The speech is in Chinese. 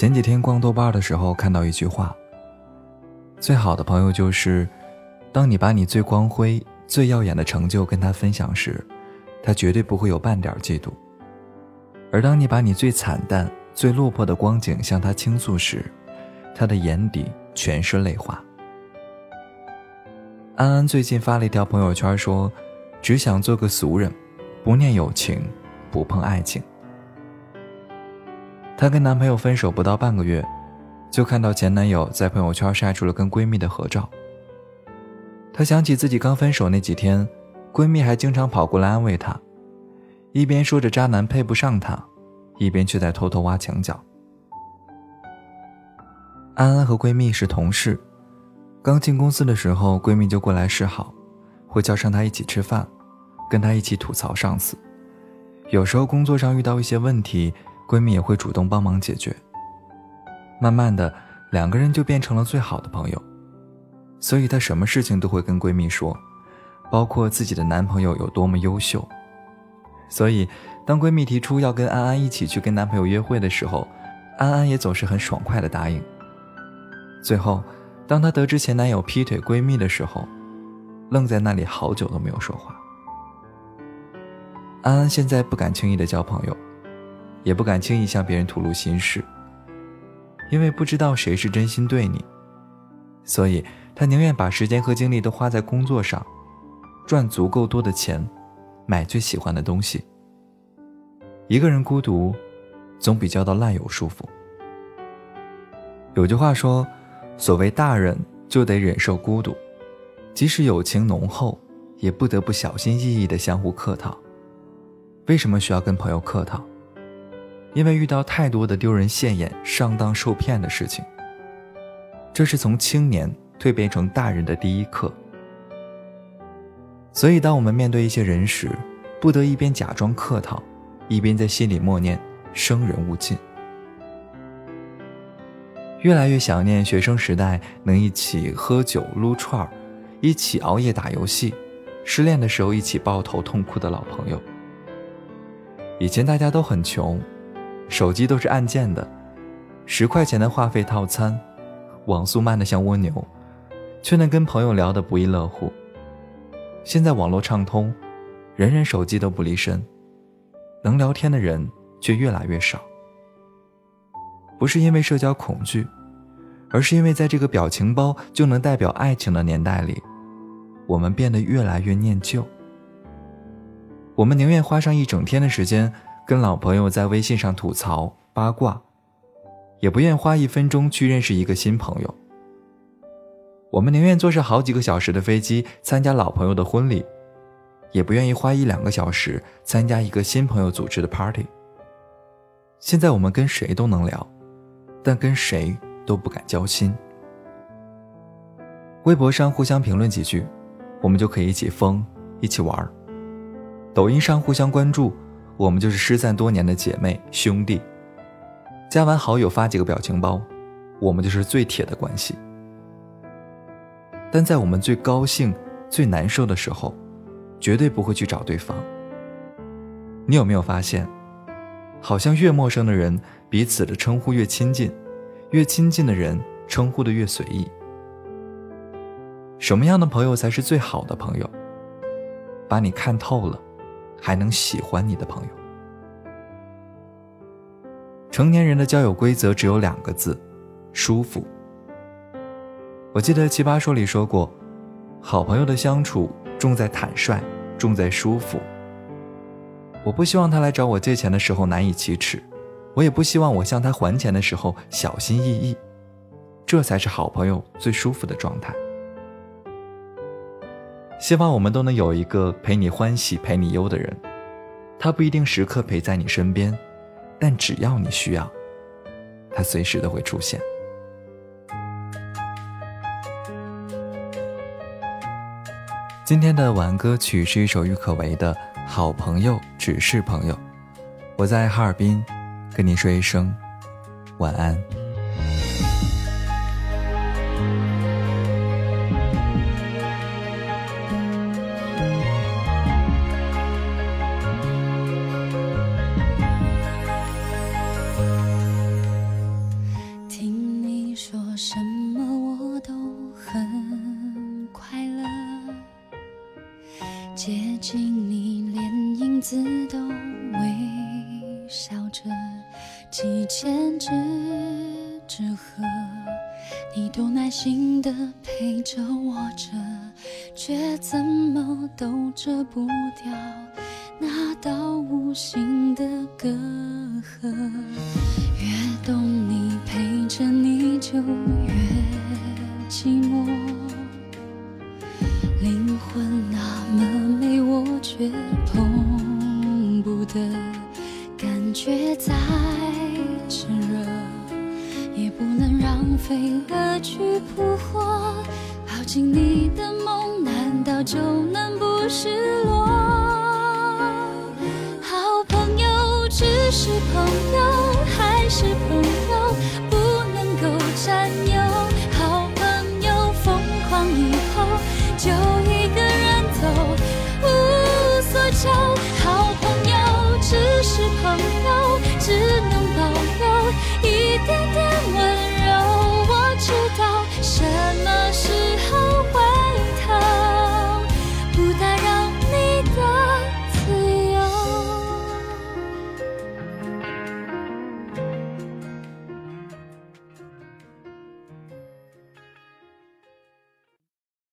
前几天逛豆瓣的时候看到一句话：最好的朋友就是，当你把你最光辉、最耀眼的成就跟他分享时，他绝对不会有半点嫉妒；而当你把你最惨淡、最落魄的光景向他倾诉时，他的眼底全是泪花。安安最近发了一条朋友圈，说：“只想做个俗人，不念友情，不碰爱情。”她跟男朋友分手不到半个月，就看到前男友在朋友圈晒出了跟闺蜜的合照。她想起自己刚分手那几天，闺蜜还经常跑过来安慰她，一边说着渣男配不上她，一边却在偷偷挖墙角。安安和闺蜜是同事，刚进公司的时候，闺蜜就过来示好，会叫上她一起吃饭，跟她一起吐槽上司。有时候工作上遇到一些问题。闺蜜也会主动帮忙解决。慢慢的，两个人就变成了最好的朋友，所以她什么事情都会跟闺蜜说，包括自己的男朋友有多么优秀。所以，当闺蜜提出要跟安安一起去跟男朋友约会的时候，安安也总是很爽快的答应。最后，当她得知前男友劈腿闺蜜的时候，愣在那里好久都没有说话。安安现在不敢轻易的交朋友。也不敢轻易向别人吐露心事，因为不知道谁是真心对你，所以他宁愿把时间和精力都花在工作上，赚足够多的钱，买最喜欢的东西。一个人孤独，总比交到烂友舒服。有句话说：“所谓大人就得忍受孤独，即使友情浓厚，也不得不小心翼翼的相互客套。”为什么需要跟朋友客套？因为遇到太多的丢人现眼、上当受骗的事情，这是从青年蜕变成大人的第一课。所以，当我们面对一些人时，不得一边假装客套，一边在心里默念“生人勿近”。越来越想念学生时代能一起喝酒撸串儿，一起熬夜打游戏，失恋的时候一起抱头痛哭的老朋友。以前大家都很穷。手机都是按键的，十块钱的话费套餐，网速慢得像蜗牛，却能跟朋友聊得不亦乐乎。现在网络畅通，人人手机都不离身，能聊天的人却越来越少。不是因为社交恐惧，而是因为在这个表情包就能代表爱情的年代里，我们变得越来越念旧。我们宁愿花上一整天的时间。跟老朋友在微信上吐槽八卦，也不愿花一分钟去认识一个新朋友。我们宁愿坐上好几个小时的飞机参加老朋友的婚礼，也不愿意花一两个小时参加一个新朋友组织的 party。现在我们跟谁都能聊，但跟谁都不敢交心。微博上互相评论几句，我们就可以一起疯，一起玩抖音上互相关注。我们就是失散多年的姐妹兄弟，加完好友发几个表情包，我们就是最铁的关系。但在我们最高兴、最难受的时候，绝对不会去找对方。你有没有发现，好像越陌生的人，彼此的称呼越亲近，越亲近的人称呼的越随意。什么样的朋友才是最好的朋友？把你看透了。还能喜欢你的朋友。成年人的交友规则只有两个字：舒服。我记得《奇葩说》里说过，好朋友的相处重在坦率，重在舒服。我不希望他来找我借钱的时候难以启齿，我也不希望我向他还钱的时候小心翼翼。这才是好朋友最舒服的状态。希望我们都能有一个陪你欢喜、陪你忧的人，他不一定时刻陪在你身边，但只要你需要，他随时都会出现。今天的晚安歌曲是一首郁可唯的《好朋友只是朋友》，我在哈尔滨，跟你说一声晚安。接近你，连影子都微笑着，几千只纸鹤，你都耐心的陪着我着，却怎么都遮不掉那道无形的隔阂。越懂你，陪着你就越寂寞，却碰不得，感觉再炽热，也不能让飞蛾去扑火。抱紧你的梦，难道就能不失落？好朋友只是朋友，